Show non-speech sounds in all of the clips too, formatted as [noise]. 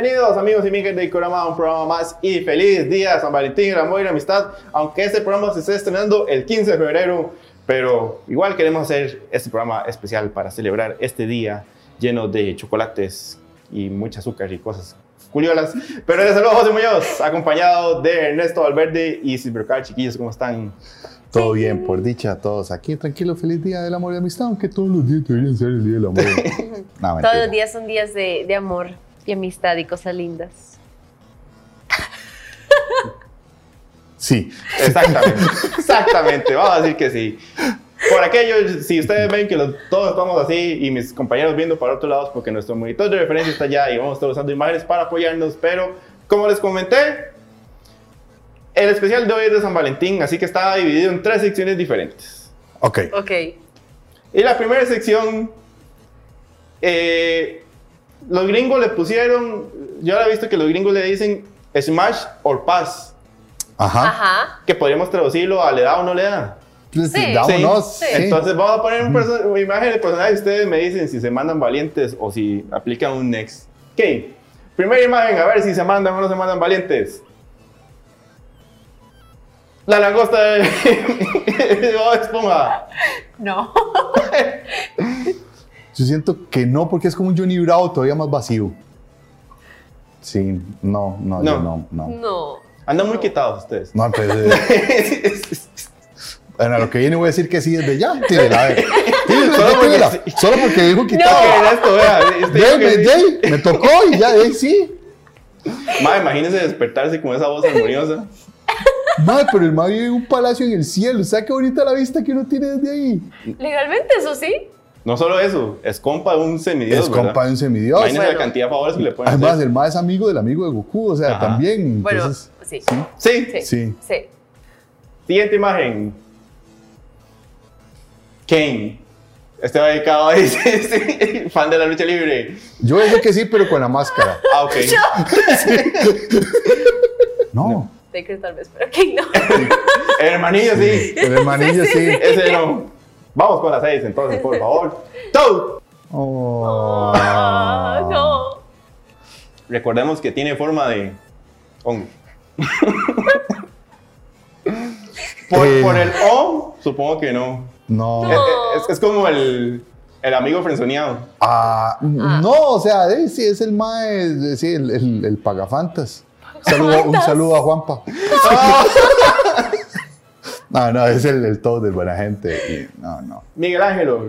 Bienvenidos amigos y amigas de Ikorama a un programa más y feliz día San Valentín, el amor y la amistad, aunque este programa se esté estrenando el 15 de febrero, pero igual queremos hacer este programa especial para celebrar este día lleno de chocolates y mucha azúcar y cosas curiolas. Pero desde luego José Muñoz, acompañado de Ernesto Valverde y Silvercar, chiquillos, ¿cómo están? Todo bien, por dicha, todos aquí. Tranquilo, feliz día del amor y amistad, aunque todos los días deberían ser el día del amor. [laughs] No, Todos los días son días de, de amor y amistad y cosas lindas. Sí. Exactamente, [laughs] exactamente, vamos a decir que sí. Por aquello, si ustedes ven que los- todos estamos así y mis compañeros viendo para otros lados porque nuestro monitor de referencia está allá y vamos a estar usando imágenes para apoyarnos, pero como les comenté, el especial de hoy es de San Valentín, así que está dividido en tres secciones diferentes. Ok. Ok. Y la primera sección, eh, los gringos le pusieron, yo ahora he visto que los gringos le dicen smash or pass, Ajá. Ajá. que podríamos traducirlo a le da o no le da. Sí. Sí. sí. Entonces vamos a poner un perso- una imagen de personaje y ustedes me dicen si se mandan valientes o si aplican un next. Ok, primera imagen, a ver si se mandan o no se mandan valientes. La langosta de [laughs] Bob Esponja. No. [laughs] Yo siento que no, porque es como un Johnny Bravo todavía más vacío. Sí, no, no, No. yo no, no. No. Andan muy quitados ustedes. No, entonces, [laughs] bueno, a lo que viene voy a decir que sí desde ya. Tírela, a ver. [laughs] Tírela, Solo porque tírela. sí. Solo porque dijo No, quitado. esto, vea. este que me, tocó y ya, de ahí sí. Ma, imagínense despertarse con esa voz armoniosa. [laughs] Madre, pero el mae vive en un palacio en el cielo. ¿Sabes qué bonita la vista que uno tiene desde ahí? Legalmente, eso sí. No solo eso, es compa de un semidios. es compa de un semidios. Imagínense Bueno. la cantidad de favores que le pueden Además, hacer. el mae es amigo del amigo de Goku, o sea, Ajá. también. Bueno, Entonces, sí. Sí. Sí. sí. Sí. Siguiente imagen. Kane. Este va dedicado a ese [laughs] fan de la lucha libre. Yo decir que sí, pero con la máscara. Ah, ok. [laughs] [laughs] No, Taker tal vez, pero que no. El hermanillo, sí. el hermanillo sí. Ese no. Vamos con las seis, entonces, por favor. [laughs] Toad. Oh. Ah, no. Recordemos que tiene forma de hongo. [laughs] por, Eh. por el O, supongo que no. No. Es, es- es como el, el amigo frenzoneado. Ah, no, o sea, eh, sí, es el eh, sí, el, el, el pagafantas. Un saludo, un saludo a Juanpa. No, [laughs] no, es el, el todo de buena gente. y no, no. Miguel Ángelo,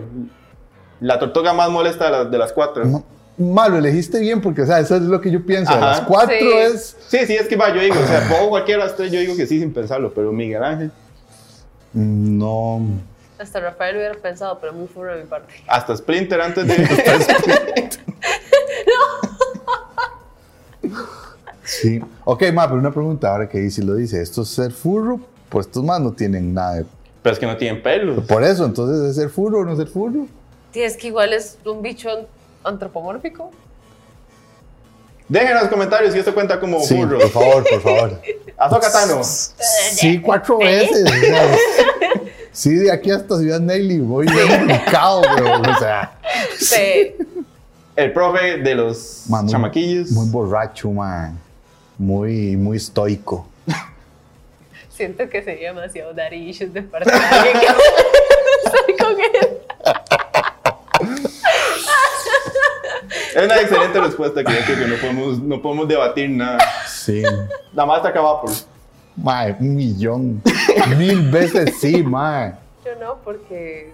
la tortuga más molesta de las, de las cuatro. No, Malo, elegiste bien porque, o sea, eso es lo que yo pienso. De las cuatro Sí. es. Sí, sí, es que va, yo digo, o sea, pongo cualquiera de las tres, yo digo que sí sin pensarlo, pero Miguel Ángel, mm, No. Hasta Rafael hubiera pensado, pero muy furro de mi parte. hasta Splinter antes de... [laughs] [laughs] Sí. Ok, ma, pero una pregunta ahora que dice lo dice. ¿Esto es ser furro? Pues estos más no tienen nada de. pero es que no tienen pelos. Por eso, entonces, ¿es ser furro o no ser furro? Sí, es que igual es un bicho antropomórfico. Dejen en los comentarios si esto cuenta como Sí, burro. por favor, por favor. [laughs] Azoka Tano. Sí, cuatro veces. o sea, [laughs] sí, de aquí hasta Ciudad Nelly voy bien ubicado, pero, o sea, Sí. El profe de los man, muy- chamaquillos. Muy borracho, man. Muy, muy estoico. Siento que sería demasiado daddy issues de parte de alguien que [laughs] estoy con él. Es una excelente respuesta que yo creo que no podemos, no podemos debatir nada. Sí. La más acaba por. Mae, un millón. Mil veces sí, mae. Yo no, porque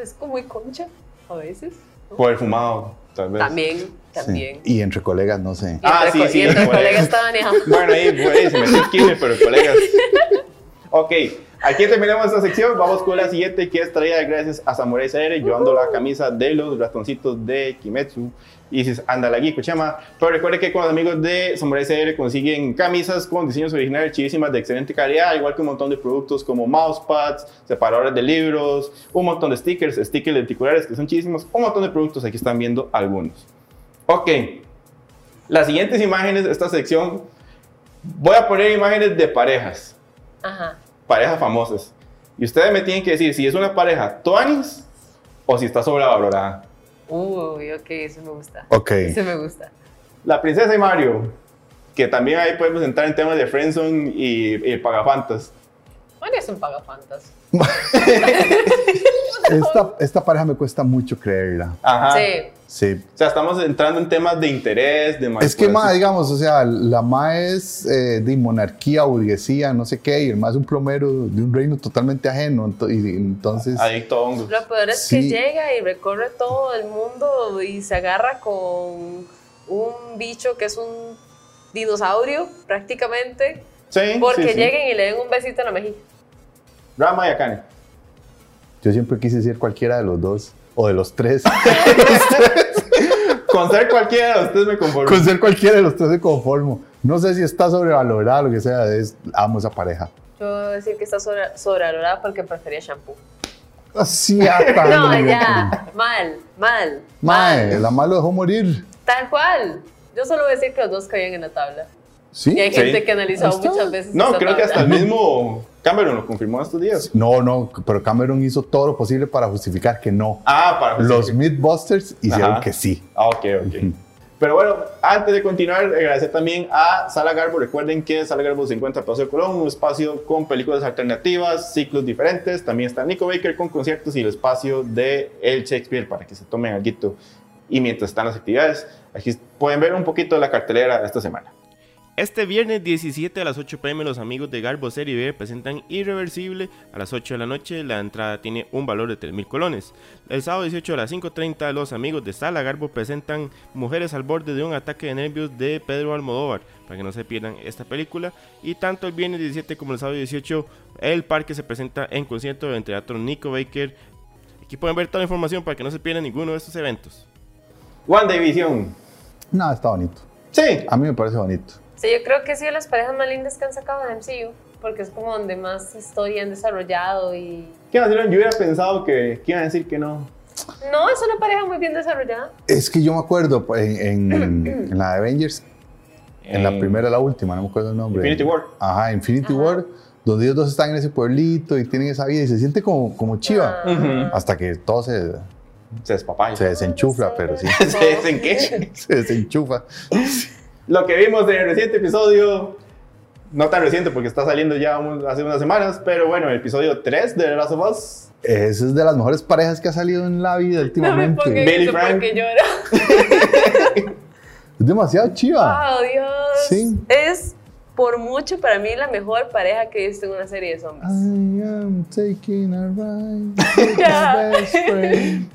es como muy concha a veces. Por el fumado, tal vez. También, Sí. también. Y entre colegas, no sé. Ah, sí, sí, Y entre colegas. colegas estaban manejando. Bueno, ahí, pues, se metió esquina, pero colegas. [laughs] Ok, aquí terminamos esta sección. Vamos con la siguiente, que es traída gracias a Samurai CR, llevando la camisa de los ratoncitos de Kimetsu. Y dices, anda la Kuchama. Pero recuerde que con los amigos de Samurai CR consiguen camisas con diseños originales chivísimas de excelente calidad, igual que un montón de productos como mousepads, separadores de libros, un montón de stickers, stickers lenticulares que son chidísimos, un montón de productos. Aquí están viendo algunos. Ok, las siguientes imágenes de esta sección, voy a poner imágenes de parejas, Ajá. Parejas famosas. Y ustedes me tienen que decir si es una pareja tuanis o si está sobrevalorada. Uy, ok, eso me gusta. Ok. Eso me gusta. La princesa y Mario, que también ahí podemos entrar en temas de Friendzone y, y Pagafantas. Mario es un pagafantas. [laughs] [laughs] Esta, esta pareja me cuesta mucho creerla. Ajá. Sí. Sí. O sea, estamos entrando en temas de interés, de Es que, ma, digamos, o sea, la ma es eh, de monarquía, burguesía, no sé qué, y el ma es un plomero de un reino totalmente ajeno. ento- y entonces, Adicto a hongos. Lo peor es que Sí. llega y recorre todo el mundo y se agarra con un bicho que es un dinosaurio prácticamente. Sí, Porque sí, sí. lleguen y le den un besito en la mejilla. Rama y Akane. Yo siempre quise ser cualquiera de los dos, o de los tres. [laughs] [laughs] Con ser cualquiera de ustedes me conformo. Con ser cualquiera de los tres me conformo. No sé si está sobrevalorada o lo que sea, es, amo esa pareja. Yo voy a decir que está sobre, sobrevalorada porque prefería shampoo. Así [laughs] hasta. No, ya. Mal, mal. Mae, mal. la ma lo dejó morir. Tal cual. Yo solo voy a decir que los dos caían en la tabla. ¿Sí? Y hay Sí. gente que ha analizado muchas veces. No, esa creo que tabla. hasta el mismo Cameron lo confirmó estos días. No, no, pero Cameron hizo todo lo posible para justificar que no. Ah, para Los Mythbusters hicieron Ajá. que sí. Ah, ok, ok. Pero bueno, antes de continuar, agradecer también a Sala Garbo. Recuerden que Sala Garbo se encuentra en Paseo de Colón, un espacio con películas alternativas, ciclos diferentes. También está Nico Baker con conciertos y el espacio de El Shakespeare para que se tomen algo. Y mientras están las actividades, aquí pueden ver un poquito de la cartelera de esta semana. Este viernes 17 a las 8 pm los amigos de Garbo Serie B presentan Irreversible a las 8 de la noche. La entrada tiene un valor de 3.000 colones. El sábado 18 a las 5.30 los amigos de Sala Garbo presentan Mujeres al borde de un ataque de nervios de Pedro Almodóvar para que no se pierdan esta película. Y tanto el viernes 17 como el sábado 18 el parque se presenta en concierto en Teatro Nico Baker. Aquí pueden ver toda la información para que no se pierdan ninguno de estos eventos. One Division. No, está bonito. Sí. A mí me parece bonito. Sí, yo creo que sí de las parejas más lindas que han sacado de MCU. Porque es como donde más historia han desarrollado y... ¿Qué más? Yo hubiera pensado que, que iban a decir que no. No, es una pareja muy bien desarrollada. Es que yo me acuerdo pues, en, en- [clears throat] en la de Avengers, en la En primera, la última, no me acuerdo el nombre. Infinity War. Ajá, Infinity Ajá. War, donde ellos dos están en ese pueblito y tienen esa vida y se siente como, como chiva. Ah. Hasta que todo se, Se despapaya. se desenchufla, pero sí, [laughs] ¿Se qué? [laughs] se desenchufa. [laughs] Lo que vimos del reciente episodio, no tan reciente porque está saliendo ya un- hace unas semanas, pero bueno, el episodio 3 de The Last of Us. Esa es de las mejores parejas que ha salido en la vida No me últimamente. Billy eso Frank. porque lloro. [laughs] es demasiado chiva. ¡Oh, Dios! Sí. Es por mucho para mí la mejor pareja que he visto en una serie de zombies. I am taking a ride [laughs] with Ya. my best friend.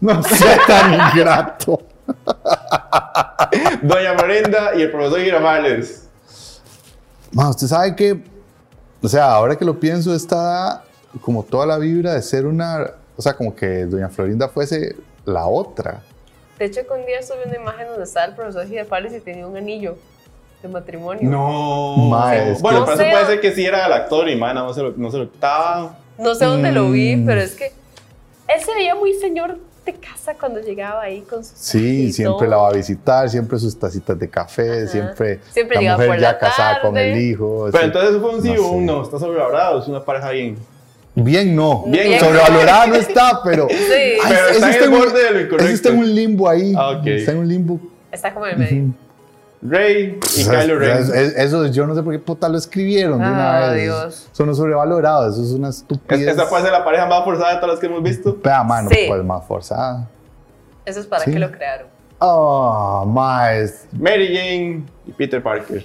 No sea tan ingrato. [laughs] Doña Florinda y el profesor Girafales. Ma, usted sabe que, o sea, ahora que lo pienso, está como toda la vibra de ser una, o sea, como que Doña Florinda fuese la otra. De hecho, que un día subí una imagen donde estaba el profesor Girafales y tenía un anillo de matrimonio. No. Ma, es bueno, que- pero No eso sé. puede ser que sí era el actor y man, no se lo, no se lo estaba. No sé dónde lo vi, Mm. pero es que él se veía muy señor de casa cuando llegaba ahí con su Sí, siempre la va a visitar, siempre sus tacitas de café, Ajá. siempre, Siempre la llegaba mujer por ya la casada con tarde. el hijo. Pero sí. entonces fue un sí o un no. Está sobrevalorado, es una pareja bien. Bien no, Bien. sobrevalorada no está, pero... [laughs] Sí, Ay, Pero está en el un- borde de lo incorrecto. ese está en un limbo ahí. Ah. Está en un limbo. está como en medio. Rey y O sea, Kylo Ren. es- es- Eso yo no sé por qué puta lo escribieron de una Ah, vez. Dios. Eso no es sobrevalorado, eso es una Es- estupidez. Esta puede ser la pareja más forzada de todas las que hemos visto. Vea, mano, Sí. pues más forzada. Eso es para Sí. que lo crearon. Oh, más. Mary Jane y Peter Parker.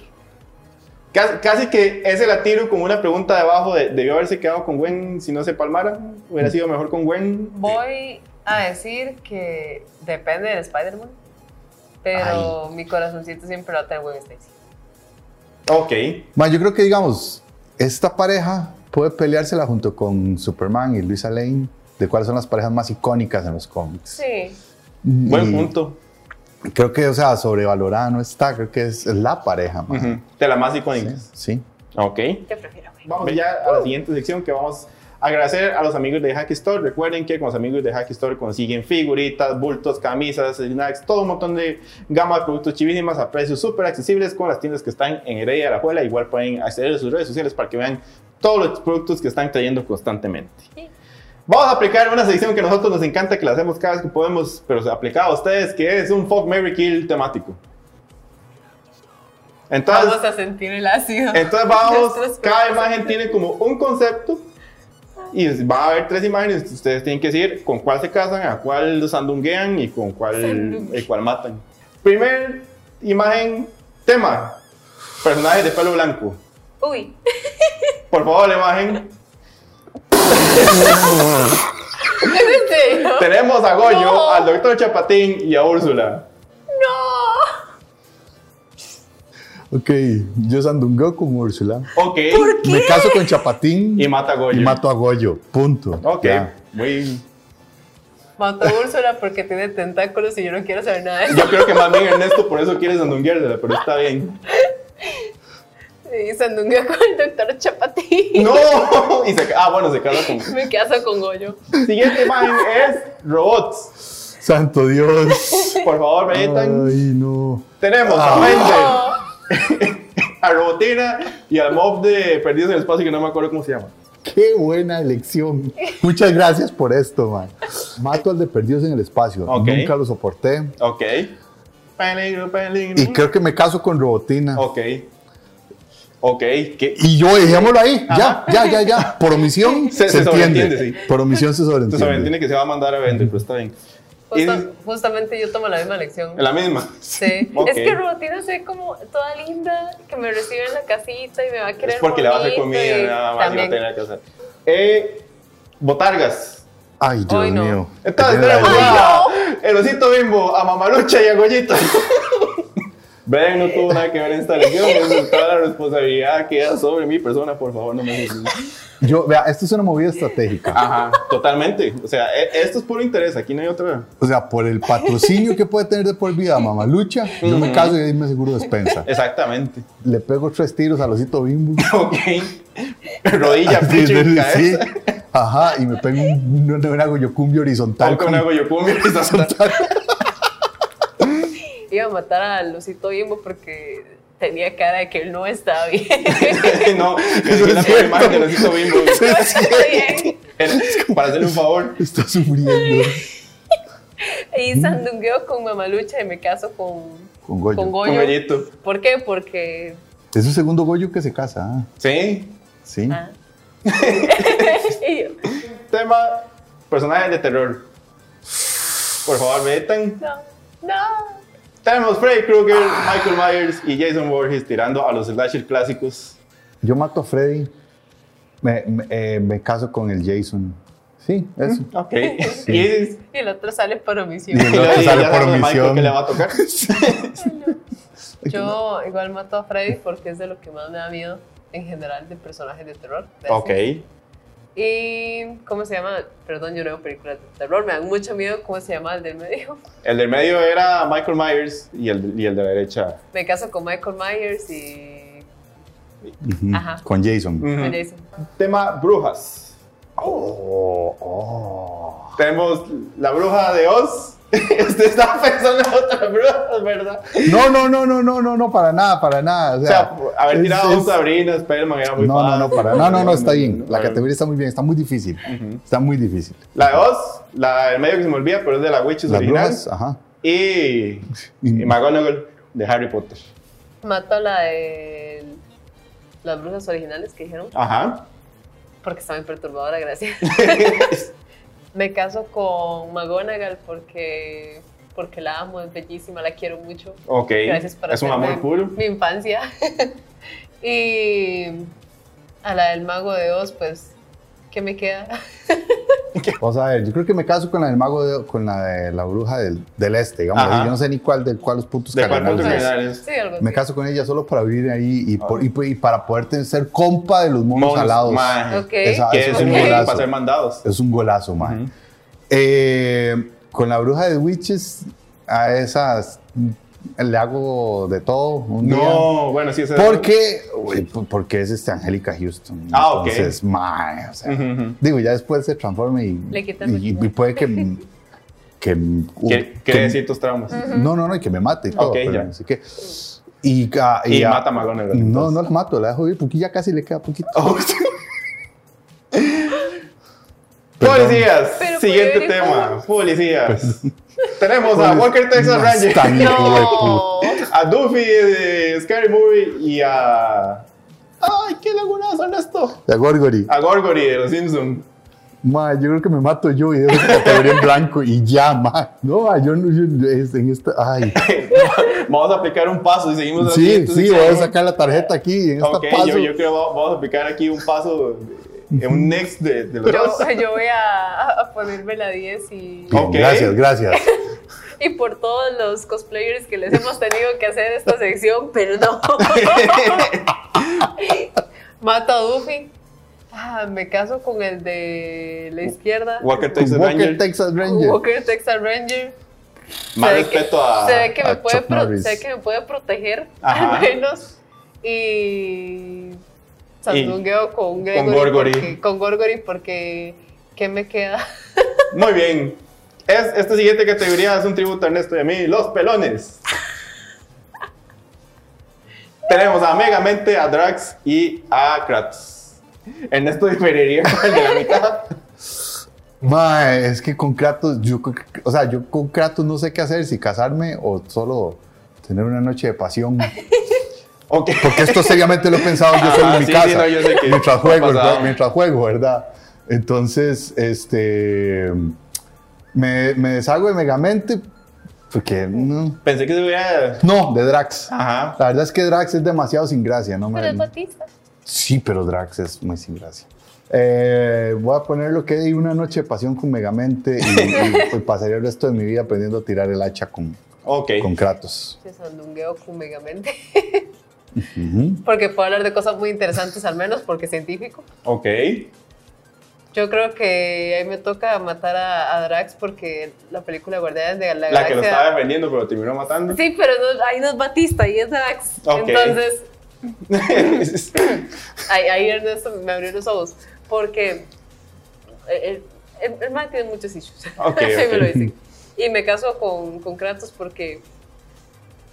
Casi, casi que ese la tiro con una pregunta debajo de debió haberse quedado con Gwen si no se palmara. Hubiera sido mejor con Gwen. Voy a decir que depende del Spider-Man, pero mi corazoncito siempre lo tengo en Stacy. Ok. Más, yo creo que, digamos, esta pareja puede peleársela junto con Superman y Luisa Lane, de cuáles son las parejas más icónicas en los cómics. Sí, Buen Y punto. Creo que, o sea, sobrevalorada no está, creo que es la pareja, man. Ujú. De las más icónicas. Sí. Ok. yo prefiero. Vamos ya a la siguiente sección que vamos agradecer a los amigos de Hacky Store. Recuerden que con los amigos de Hacky Store consiguen figuritas, bultos, camisas, snacks, todo un montón de gama de productos chivísimas a precios súper accesibles con las tiendas que están en Heredia de la Juela. Igual pueden acceder a sus redes sociales para que vean todos los productos que están trayendo constantemente. Sí. Vamos a aplicar una sección que a nosotros nos encanta, que la hacemos cada vez que podemos, pero aplicada a ustedes, que es un Fuck, Mary Kill temático. Entonces, Vamos a sentir el ácido. entonces vamos, cada imagen tiene como un concepto y va a haber tres imágenes. Ustedes tienen que decir con cuál se casan, a cuál sandunguean y con cuál, el cual matan. Primer imagen, tema, personajes de pelo blanco. Uy. [laughs] Por favor, la imagen. ¿Es en serio? Tenemos a Goyo, No. al doctor Chapatín y a Úrsula. No. Ok, yo sandungueo con Úrsula. Ok. Me caso con Chapatín Y mata a Goyo. y mato a Goyo. Punto. Ok, Ya. muy. Mató a Úrsula porque tiene tentáculos y yo no quiero saber nada de eso. Yo creo que más bien Ernesto por eso quiere sandungueársela, pero está bien. Y sandungueo con el doctor Chapatín. ¡No! Y se, ah, bueno, se casa con. Me caso con Goyo. Siguiente imagen es robots. Santo Dios. Por favor, metan. Ay, no. Tenemos Ah. [laughs] a Robotina y al mob de Perdidos en el Espacio que no me acuerdo cómo se llama. Qué buena elección. Muchas gracias por esto, man. Mato al de Perdidos en el Espacio. Nunca lo soporté. Ok. Peligro, peligro. Y creo que me caso con Robotina. Ok. Ok. ¿Qué? Y yo, dejémoslo ahí. Ajá. Ya, ya, ya, ya. [laughs] Por omisión Se- se, se entiende. sí. Por omisión se sobreentiende. sobreentiende que se va a mandar a vender, pero está bien. Justa- Y- justamente yo tomo la misma lección. La misma. Sí. [laughs] Es que Robotina se ve como toda linda, que me recibe en la casita y me va a querer Es porque le va a hacer comida, y nada más y va a también. tener que hacer. Eh, botargas. Ay, Dios no. mío. Entonces tenemos a el osito bimbo, a Mamalucha y a Goyito. [laughs] Ven, no tuvo nada que ver en esta lección. es Toda la responsabilidad queda sobre mi persona, por favor, no me juzguen. Yo, vea, esto es una movida estratégica. Ajá, totalmente. O sea, e- esto es puro interés, aquí no hay otra. O sea, por el patrocinio que puede tener de por vida Mamalucha, yo me caso y ahí me aseguro despensa. Exactamente. Le pego tres tiros al osito bimbo. Ok. Rodilla, Así, pecho y sí. cabeza. Ajá, y me pego un, una, una goyocumbia horizontal. Tal con con- una [laughs] horizontal. Iba a matar al osito bimbo porque tenía cara de que él no estaba bien. [laughs] no, [laughs] [laughs] Eso es la cierto. imagen del osito bimbo. Para hacerle un favor. Está sufriendo. Y sandungueo con Mamalucha y me caso con, Con Goyo. con Con Goyo. Goyito. ¿Por qué? Porque. Es el segundo Goyo que se casa. Sí. Sí. ah. Tema: personajes de terror. Por favor, metan. no, no. Tenemos Freddy Krueger, Michael Myers y Jason Voorhees tirando a los slasher clásicos. Yo mato a Freddy. Me, me, eh, me caso con el Jason. Sí, eso. Ok. Y, Y el otro sale por omisión. Y el [laughs] y otro ya sale por omisión. que le va a tocar. Yo igual mato a Freddy porque es de lo que más me da miedo en general de personajes de terror. de ok. así. Y, ¿cómo se llama? Perdón, yo no veo películas de terror, me dan mucho miedo. ¿Cómo se llama el del medio? [laughs] El del medio era Michael Myers y el, y el de la derecha. Me caso con Michael Myers y Ujú, Ajá. Con Jason. Ujú. con Jason. Tema brujas. Oh, oh. Tenemos la bruja de Oz. Usted [laughs] estaba pensando en otras brujas, ¿verdad? No, no, no, no, no, no, no, para nada, para nada. O O sea, sea, haber es- tirado es- un Sabrina, Spellman era muy No, no, no, fácil. para No, no, no, está bien. [laughs] La categoría está muy bien, está muy difícil. Está muy difícil. La de Oz, la del medio que se me olvida, pero es de la Witches Las original. brujas, ajá. [laughs] Y, y McGonagall de Harry Potter. Mato a la de las brujas originales que dijeron Ajá. porque está muy perturbadora, gracias. Me caso con McGonagall porque, porque la amo, es bellísima, la quiero mucho. Ok. Gracias por es un amor puro. Mi infancia. [laughs] y a la del mago de Oz, pues, ¿qué me queda? [laughs] [laughs] Vamos a ver, yo creo que me caso con la del mago, de- con la de la bruja del, del este, digamos. Ajá. Yo no sé ni cuál de cuáles puntos ¿De cuál punto cardinales es. cardinal es? Sí, algo así. Me caso con ella solo para vivir ahí y, por- Ah. y, y para poder ser compa de los monos Monos, alados. maje. Ok. Esa- Que eso es es un golazo para ser mandados. Es un golazo, man. Ujú. Eh, con la bruja de Witches, a esas le hago de todo un día. No, bueno, sí, ese Porque, uy, porque es este Angélica Houston. Ah, ok. Entonces, mae, o sea, digo, ya después se transforma y, Le quitan y, y puede que. que, ¿Qué que- decir tus traumas? no, no, no, y que me mate y todo. Ok, pero ya. Así que. Y, Y mata a McGonagall, No, no la mato, la dejo ir porque ya casi le queda poquito. Oh. Policías, siguiente tema. Policías. Tenemos a Walker Texas Ranger. No. a Duffy de Scary Movie y a. ¡Ay, qué lagunazo, Ernesto! De Gorgory. A Gorgory de Los Simpsons. Ma, yo creo que me mato yo y dejo esa categoría en blanco y ya, ma. No, ma, yo no, yo, es- en esta, ay. [laughs] Vamos a aplicar un paso y seguimos así. Sí, sí, voy a sacar la tarjeta aquí en esta paso. yo, yo creo que va- vamos a aplicar aquí un paso, eh, un next de, de los Yo, dos. yo voy a, a ponerme la 10 y, Bien. Gracias, gracias. [laughs] y por todos los cosplayers que les hemos tenido que hacer esta sección, perdón. [laughs] Mato a Duffy. Ah, me caso con el de la izquierda. Walker Texas Walker, Ranger. Texas Ranger. Walker Texas Ranger. Más que- respeto a. Se ve que, me puede, Chuck pro- Norris. se ve que me puede proteger, Ajá. al menos. Y. Sandungueo con Gregory. Gorgory. porque- con Gorgory porque. ¿Qué me queda? [laughs] Muy bien. Es, esta siguiente categoría es un tributo a Ernesto y a mí, los pelones. Tenemos a Megamente, a Drax y a Kratos. Ernesto diferiría con el de la mitad. [laughs] Ma, es que con Kratos, yo, o sea, yo con Kratos no sé qué hacer, si casarme o solo tener una noche de pasión. [laughs] Ok. Porque esto seriamente lo he pensado yo solo Ah, en mi sí, casa. sí, no, yo sé que mientras juego. ¿verdad? Mientras juego, ¿verdad? Entonces, este. Me, me deshago de Megamente. Porque no. Pensé que se hubiera. No, de Drax. Ajá. La verdad es que Drax es demasiado sin gracia, ¿no? Pero me- es Batista. Sí, pero Drax es muy sin gracia. Eh, voy a poner lo que di una noche de pasión con Megamente y, y, pues, pasaría el resto de mi vida aprendiendo a tirar el hacha con, Ok. con Kratos. Se sandungueo con Megamente. Ujú. Porque puedo hablar de cosas muy interesantes, al menos porque es científico. Ok. Yo creo que ahí me toca matar a, a Drax porque la película Guardianes de la, La que lo Galaxia- estaba defendiendo, pero terminó matando. Sí, pero no, ahí no es Batista, ahí es Drax. Ok. Entonces, [laughs] ahí, ahí Ernesto me abrió los ojos. Porque el, el, el man tiene muchos issues. Ok, Así ok. [laughs] me lo dicen. Y me caso con, con Kratos porque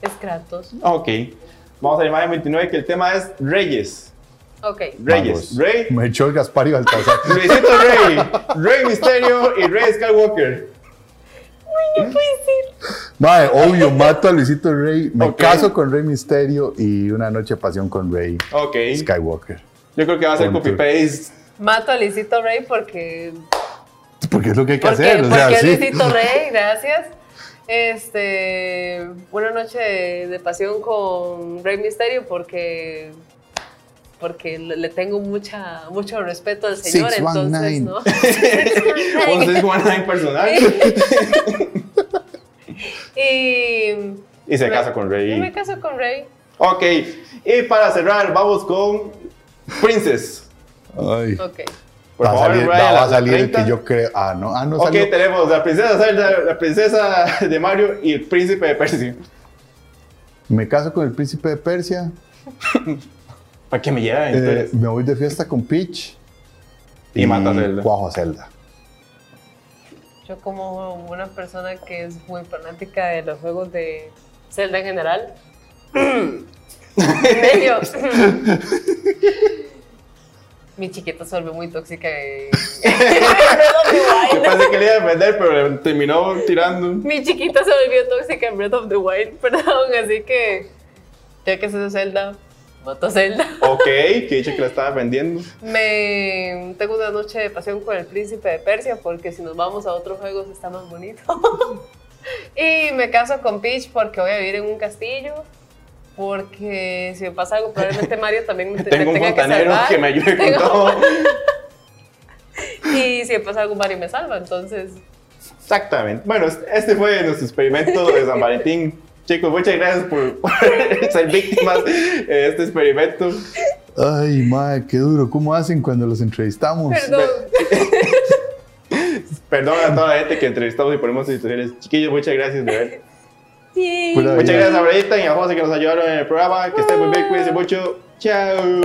es Kratos. ok. Vamos a la imagen 29, que el tema es Reyes. Ok. Reyes. Vamos. Rey. Me echó el Gaspar y Baltasar. [laughs] Luisito Rey. Rey Misterio y Rey Skywalker. No puede ser. Madre, obvio, mato a Luisito Rey, me caso con Rey Misterio y una noche de pasión con Rey Ok. Skywalker. Yo creo que va a ser copy-paste. Mato a Luisito Rey porque Porque es lo que hay que Porque, hacer, o sea, porque sí. Luisito Rey, gracias. Este, una noche de, de pasión con Rey Misterio porque porque le tengo mucha mucho respeto al señor, entonces, 619. ¿no? Hacer Juan en personal. [laughs] y Y se casa con yo me Rey. caso con Rey. Ok. Y para cerrar, vamos con Princess. Ay. Ok. Por va, a favor, salir, Ryan, va a la salir el 30. que yo creo. Ah, no, ah, no Ok, salió. tenemos la princesa Zelda, la princesa de Mario y el príncipe de Persia. Me caso con el príncipe de Persia. [laughs] ¿Para qué me llevan? eh, me voy de fiesta con Peach. Y mata a Zelda. Cuajo a Zelda. Yo como una persona que es muy fanática de los juegos de Zelda en general. [laughs] medio- [laughs] Mi chiquita se volvió muy tóxica en Breath of the Yo Wild. pensé que le iba a defender, pero terminó tirando. Mi chiquita se volvió tóxica en Breath of the Wild, [laughs] perdón, así que ya que es Zelda, mato a Zelda. Ok, que dicho que la estaba vendiendo. Me tengo una noche de pasión con el príncipe de Persia porque si nos vamos a otros juegos está más bonito. [laughs] y me caso con Peach porque voy a vivir en un castillo. Porque si me pasa algo, probablemente [laughs] Mario también me, te- me Tengo un tenga que fontanero salvar. que me ayude con Tengo- todo. [laughs] Y si me pasa algo, Mario me salva. Entonces, Exactamente. Bueno, este fue nuestro experimento de San Valentín. Chicos, muchas gracias por, [laughs] por ser víctimas de este experimento. Ay, madre, qué duro. ¿Cómo hacen cuando los entrevistamos? perdón. Perdón a toda la gente que entrevistamos y ponemos situaciones. Chiquillos, muchas gracias de ver. Muchas gracias a Brayita y a José que nos ayudaron en el programa. Que estén muy bien, cuídense mucho. Chao.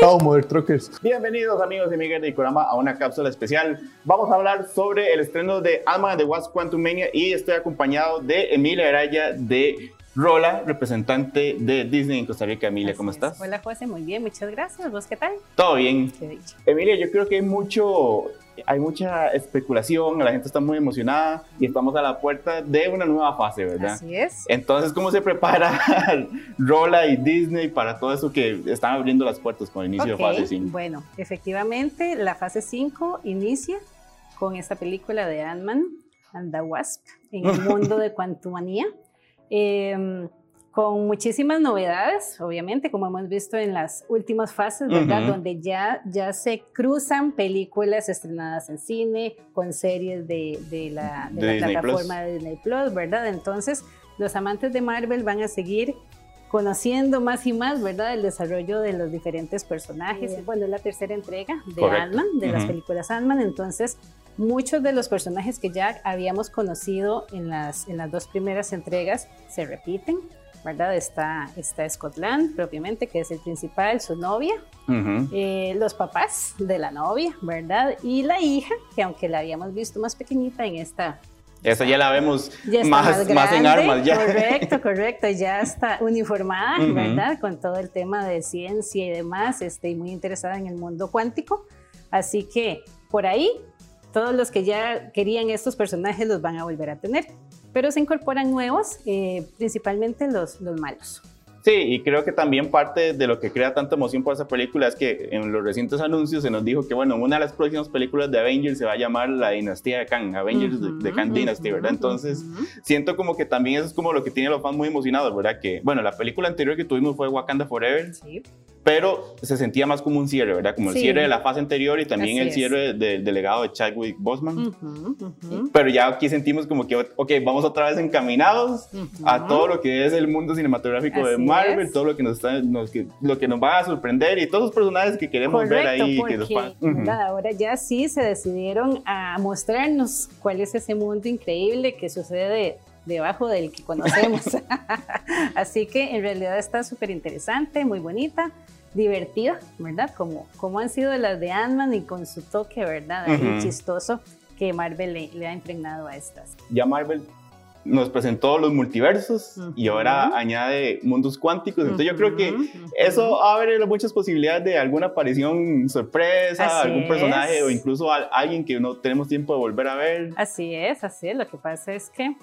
Chao, Mother Truckers. Bienvenidos amigos y amigas de Ikorama a una cápsula especial. Vamos a hablar sobre el estreno de Alma de Wasp Quantum Mania y estoy acompañado de Emilia Araya de Rola, representante de Disney en Costa Rica. Emilia, ¿cómo es. estás? Hola José, muy bien, muchas gracias. ¿Vos qué tal? Todo bien. Qué. Emilia, yo creo que hay mucho, hay mucha especulación, la gente está muy emocionada y estamos a la puerta de una nueva fase, ¿verdad? Así es. Entonces, ¿cómo se prepara [laughs] Rola y Disney para todo eso que están abriendo las puertas con el inicio Ok, de fase 5? Bueno, efectivamente, la fase 5 inicia con esta película de Ant-Man and the Wasp en el [laughs] mundo de Quantumania. Eh, con muchísimas novedades, obviamente, como hemos visto en las últimas fases, ¿verdad? Ujú. Donde ya, ya se cruzan películas estrenadas en cine con series de, de la, de De la plataforma de Disney Plus, ¿verdad? Entonces, los amantes de Marvel van a seguir conociendo más y más, ¿verdad? El desarrollo de los diferentes personajes. Bueno, es la tercera entrega de. Ant-Man, de las Ujú. películas Ant-Man, entonces muchos de los personajes que ya habíamos conocido en las, en las dos primeras entregas se repiten, ¿verdad? Está, está Scotland propiamente, que es el principal, su novia, Ujú. eh, los papás de la novia, ¿verdad? Y la hija, que aunque la habíamos visto más pequeñita en esta Esa ya la vemos ya más, más, más en grande, armas ya. Correcto, correcto. Ya está uniformada, Ujú. ¿verdad? Con todo el tema de ciencia y demás, este, y muy interesada en el mundo cuántico. Así que por ahí, todos los que ya querían estos personajes los van a volver a tener. Pero se incorporan nuevos, eh, principalmente los, los malos. Sí, y creo que también parte de lo que crea tanta emoción por esa película es que en los recientes anuncios se nos dijo que, bueno, una de las próximas películas de Avengers se va a llamar La Dinastía de Kang, Avengers de- de, Kang Dynasty, ¿verdad? Entonces, siento como que también eso es como lo que tiene a los fans muy emocionados, ¿verdad? Que, bueno, la película anterior que tuvimos fue Wakanda Forever, Sí. Pero se sentía más como un cierre, ¿verdad? Como el Sí. cierre de la fase anterior y también Así el cierre de- del legado de Chadwick Boseman. Ujú, ujú, Pero ya aquí sentimos como que, ok, vamos otra vez encaminados a ujú. todo lo que es el mundo cinematográfico de Así Marvel, es. todo lo que nos está, nos- que- lo que nos va a sorprender y todos los personajes que queremos ver Correcto, ahí. porque que Ujú. ¿verdad? ahora ya sí se decidieron a mostrarnos cuál es ese mundo increíble que sucede debajo del que conocemos. [laughs] [laughs] Así que en realidad está súper interesante, muy bonita, divertida, ¿verdad? Como, como han sido las de Ant-Man y con su toque, ¿verdad? Ahí Ujú. chistoso que Marvel le, le ha impregnado a estas. Ya Marvel nos presentó los multiversos y ahora añade mundos cuánticos. Entonces yo creo que eso abre muchas posibilidades de alguna aparición sorpresa, Así algún personaje es. o incluso a- alguien que no tenemos tiempo de volver a ver. Así es, así es. Lo que pasa es que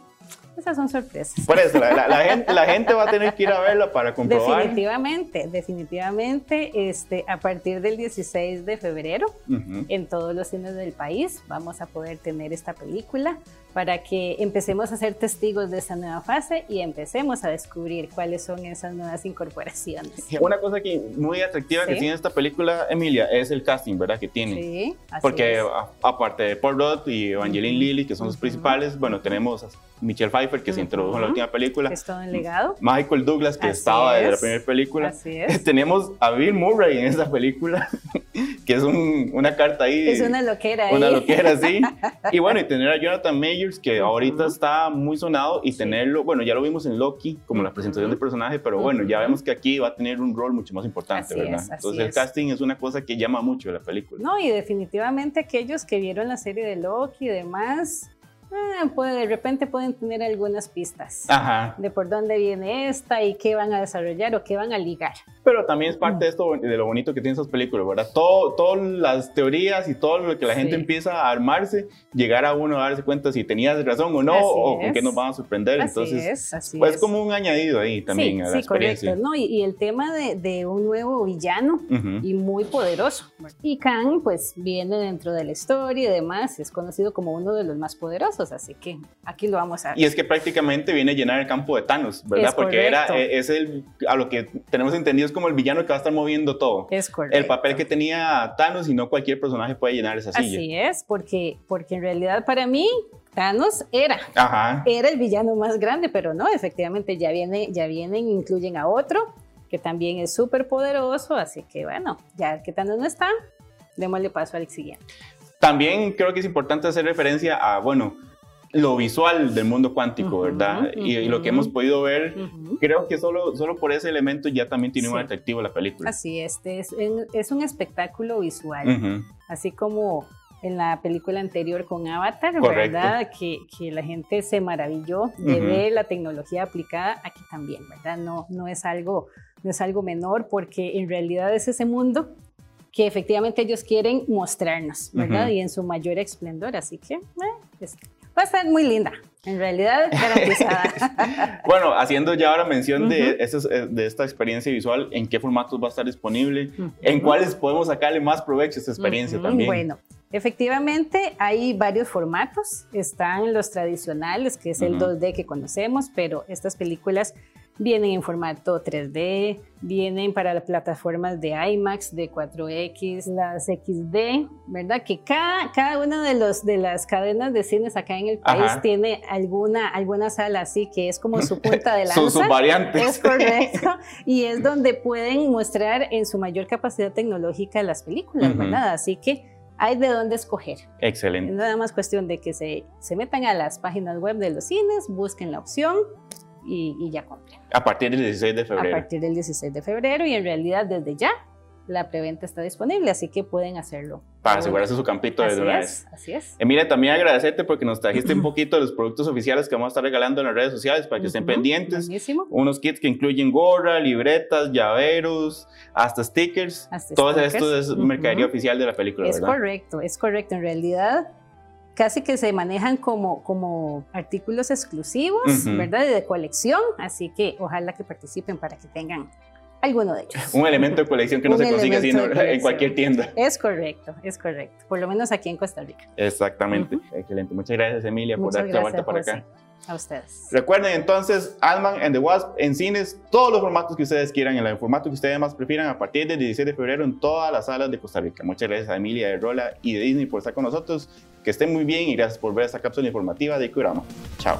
esas son sorpresas. Por eso, la, la- la [laughs] gente, la gente va a tener que ir a verla para comprobar. Definitivamente, definitivamente, este, a partir del 16 de febrero, Ujú. en todos los cines del país, vamos a poder tener esta película para que empecemos a ser testigos de esa nueva fase y empecemos a descubrir cuáles son esas nuevas incorporaciones. Una cosa que muy atractiva que Sí. tiene esta película, Emilia, es el casting, ¿verdad? Que tiene. Sí, así Porque es. a- aparte de Paul Rudd y Evangeline. Lilly, que son los Ujú. principales, bueno, tenemos a Michelle Pfeiffer, que se introdujo en la última película. Es todo un legado. Michael Douglas, que Así estaba desde la es. primera película. Así es. [laughs] Tenemos a Bill Murray en esta película, [laughs] que es un- una carta ahí. Es una loquera ahí. Una loquera, sí. [laughs] Y bueno, y tener a Jonathan Que ahorita está muy sonado, y tenerlo, bueno, ya lo vimos en Loki, como la presentación del personaje, pero bueno, ya vemos que aquí va a tener un rol mucho más importante, Así ¿verdad? es, Entonces el es. casting es una cosa que llama mucho de la película. No, y definitivamente aquellos que vieron la serie de Loki y demás, ah, puede- de repente pueden tener algunas pistas Ajá. de por dónde viene esta y qué van a desarrollar o qué van a ligar. Pero también es parte de esto, de lo bonito que tienen esas películas, ¿verdad? Todo, todas las teorías y todo lo que la gente Sí. empieza a armarse, llegar a uno a darse cuenta si tenías razón o no, Así o con qué nos van a sorprender. Así Entonces, es, así pues es. como un añadido ahí también sí, a la sí, experiencia. correcto. ¿no? Y, y el tema de, de un nuevo villano Ujú. y muy poderoso. Y Kang, pues viene dentro de la historia y demás, es conocido como uno de los más poderosos, así que aquí lo vamos a Y es que prácticamente viene a llenar el campo de Thanos, ¿verdad? Es Porque era, correcto. eh, es el, a lo que tenemos entendido es como el villano que va a estar moviendo todo. Es correcto. El papel que tenía Thanos y no cualquier personaje puede llenar esa silla. Así es, porque, porque en realidad para mí Thanos era, Ajá. era el villano más grande, pero no, efectivamente ya viene, ya vienen, incluyen a otro que también es súper poderoso, así que bueno, ya que Thanos no está, démosle paso al siguiente. También creo que es importante hacer referencia a, bueno, lo visual del mundo cuántico, Ujú, ¿verdad? Y, y lo que hemos podido ver, Ujú. creo que solo, solo por ese elemento ya también tiene un Sí. atractivo la película. Así es, es, es un espectáculo visual, así como en la película anterior con Avatar, Correcto. ¿verdad? Que, que la gente se maravilló de ver la tecnología aplicada aquí también, ¿verdad? No, no, es algo, no es algo menor porque en realidad es ese mundo que efectivamente ellos quieren mostrarnos, ¿verdad? Y en su mayor esplendor, así que eh, es- va a estar muy linda, en realidad garantizada. [laughs] Bueno, haciendo ya ahora mención de, esas- eh, de esta experiencia visual, ¿en qué formatos va a estar disponible? ¿En cuáles podemos sacarle más provecho a esta experiencia Ujú, también? Bueno, efectivamente hay varios formatos. Están los tradicionales, que es el Ujú. 2D que conocemos, pero estas películas vienen en formato 3D, vienen para las plataformas de IMAX, de 4X, las XD, ¿verdad? Que cada, cada una de, los, de las cadenas de cines acá en el país Ajá. tiene alguna, alguna sala así que es como su punta de [laughs] lanza. Sus, sus variantes. Es correcto. Y es donde pueden mostrar en su mayor capacidad tecnológica las películas, Ujú. ¿verdad? Así que hay de dónde escoger. Es Excelente. nada más cuestión de que se, se metan a las páginas web de los cines, busquen la opción y, y ya compren. A partir del 16 de A febrero. partir del 16 de febrero y en realidad desde ya la preventa está disponible, así que pueden hacerlo. Para asegurarse su campito de una vez. así es. Emilia, también agradecerte porque nos trajiste un poquito de los productos oficiales que vamos a estar regalando en las redes sociales para que estén Ujú, pendientes. Buenísimo. Unos kits que incluyen gorra, libretas, llaveros, hasta stickers. Hasta Todo stickers. esto es mercadería oficial de la película, Es ¿verdad? correcto, es correcto. En realidad, casi que se manejan como, como artículos exclusivos. ¿verdad? De colección. Así que ojalá que participen para que tengan alguno de ellos. Un elemento de colección que no se consigue de [laughs] en- cualquier tienda. Es correcto, es correcto. Por lo menos aquí en Costa Rica. Exactamente. Excelente. Muchas gracias, Emilia, por darte la vuelta para acá. A ustedes. Recuerden entonces, Ant-Man and the Wasp en cines, todos los formatos que ustedes quieran, en el formato que ustedes más prefieran, a partir del 16 de febrero en todas las salas de Costa Rica. Muchas gracias a Emilia de Rola y de Disney por estar con nosotros. Que estén muy bien y gracias por ver esta cápsula informativa de Kurama. Chao.